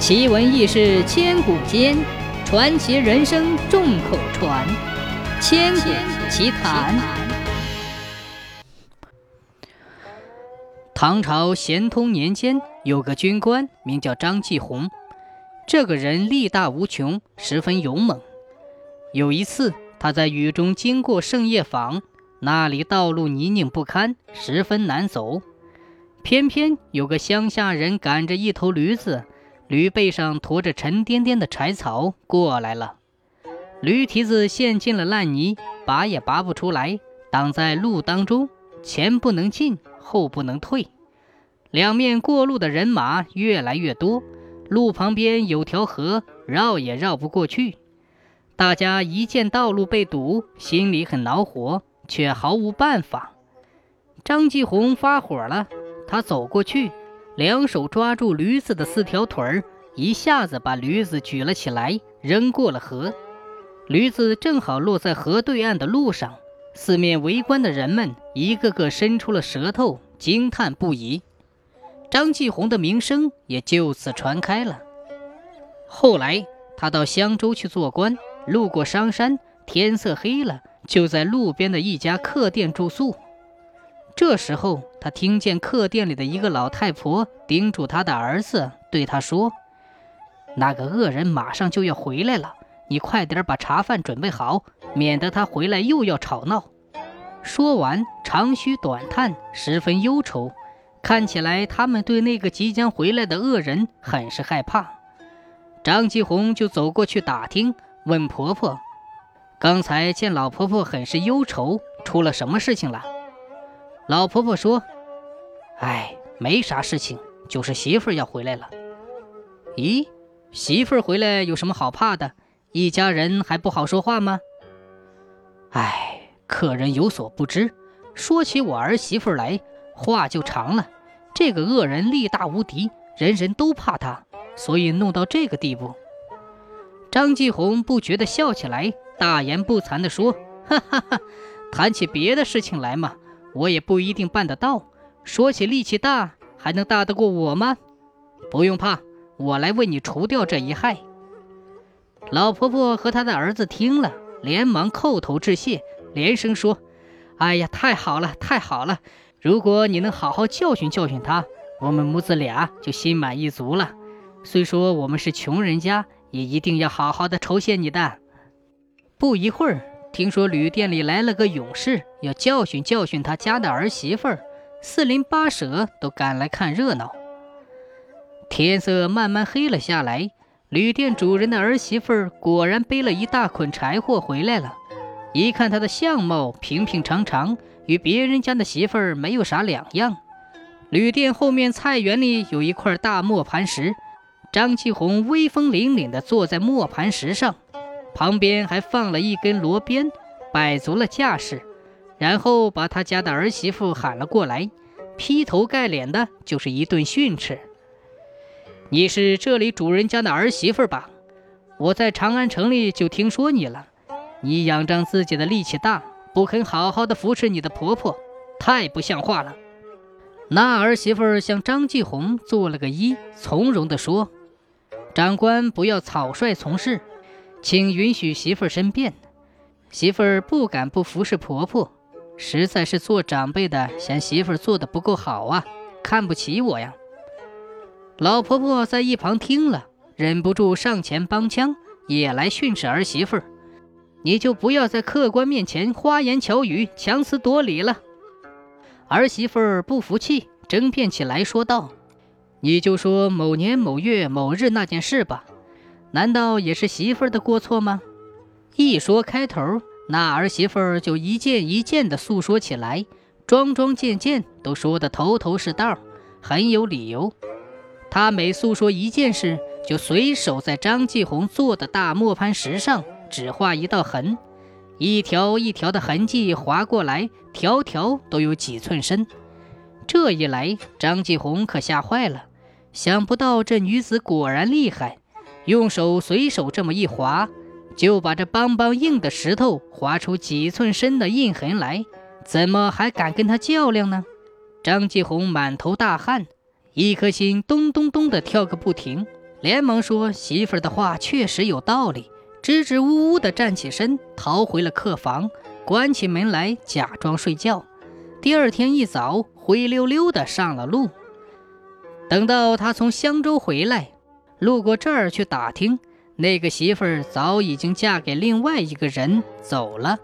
奇闻异事千古间，传奇人生众口传。千古奇谈。唐朝咸通年间，有个军官名叫张继红，这个人力大无穷，十分勇猛。有一次，他在雨中经过圣夜坊，那里道路泥泞不堪，十分难走。偏偏有个乡下人赶着一头驴子，驴背上驮着沉甸甸的柴草过来了。驴蹄子陷进了烂泥，拔也拔不出来，挡在路当中，前不能进，后不能退。两面过路的人马越来越多，路旁边有条河，绕也绕不过去。大家一见道路被堵，心里很恼火，却毫无办法。张继红发火了。他走过去，两手抓住驴子的四条腿儿，一下子把驴子举了起来，扔过了河。驴子正好落在河对岸的路上，四面围观的人们一个个伸出了舌头，惊叹不已。张继红的名声也就此传开了。后来，他到襄州去做官，路过商山，天色黑了，就在路边的一家客店住宿。这时候，他听见客店里的一个老太婆叮嘱他的儿子，对他说：“那个恶人马上就要回来了，你快点把茶饭准备好，免得他回来又要吵闹。”说完，长吁短叹，十分忧愁，看起来他们对那个即将回来的恶人很是害怕。张继红就走过去打听，问婆婆：“刚才见老婆婆很是忧愁，出了什么事情了？”老婆婆说：“哎，没啥事情，就是媳妇儿要回来了。咦，媳妇儿回来有什么好怕的？一家人还不好说话吗？哎，客人有所不知，说起我儿媳妇来，话就长了。这个恶人力大无敌，人人都怕他，所以弄到这个地步。”张继红不觉得笑起来，大言不惭地说：“哈哈哈，谈起别的事情来嘛。”我也不一定办得到。说起力气大，还能大得过我吗？不用怕，我来为你除掉这一害。老婆婆和她的儿子听了，连忙叩头致谢，连声说：“哎呀，太好了，太好了！如果你能好好教训教训他，我们母子俩就心满意足了。虽说我们是穷人家，也一定要好好的酬谢你的。”不一会儿。听说旅店里来了个勇士，要教训教训他家的儿媳妇儿，四邻八舍都赶来看热闹。天色慢慢黑了下来，旅店主人的儿媳妇儿果然背了一大捆柴火回来了。一看她的相貌平平常常，与别人家的媳妇儿没有啥两样。旅店后面菜园里有一块大磨盘石，张继红威风凛凛地坐在磨盘石上。旁边还放了一根罗鞭，摆足了架势，然后把他家的儿媳妇喊了过来，劈头盖脸的就是一顿训斥。你是这里主人家的儿媳妇吧？我在长安城里就听说你了，你仰仗自己的力气大，不肯好好的服侍你的婆婆，太不像话了。那儿媳妇向张继红做了个揖，从容地说：“长官不要草率从事。”请允许媳妇儿申辩。媳妇儿不敢不服侍婆婆，实在是做长辈的嫌媳妇儿做的不够好啊，看不起我呀。老婆婆在一旁听了，忍不住上前帮腔，也来训斥儿媳妇儿：“你就不要在客官面前花言巧语、强词夺理了。”儿媳妇儿不服气，争辩起来，说道：“你就说某年某月某日那件事吧。”难道也是媳妇儿的过错吗？一说开头，那儿媳妇儿就一件一件的诉说起来，桩桩件件都说得头头是道，很有理由。她每诉说一件事，就随手在张继红做的大磨盘石上只画一道痕，一条一条的痕迹划过来，条条都有几寸深。这一来，张继红可吓坏了，想不到这女子果然厉害。用手随手这么一划，就把这邦邦硬的石头划出几寸深的印痕来，怎么还敢跟他较量呢？张继红满头大汗，一颗心咚咚咚的跳个不停，连忙说媳妇儿的话确实有道理，支支吾吾的站起身，逃回了客房，关起门来假装睡觉。第二天一早，灰溜溜的上了路。等到他从襄州回来，路过这儿去打听，那个媳妇儿早已经嫁给另外一个人走了。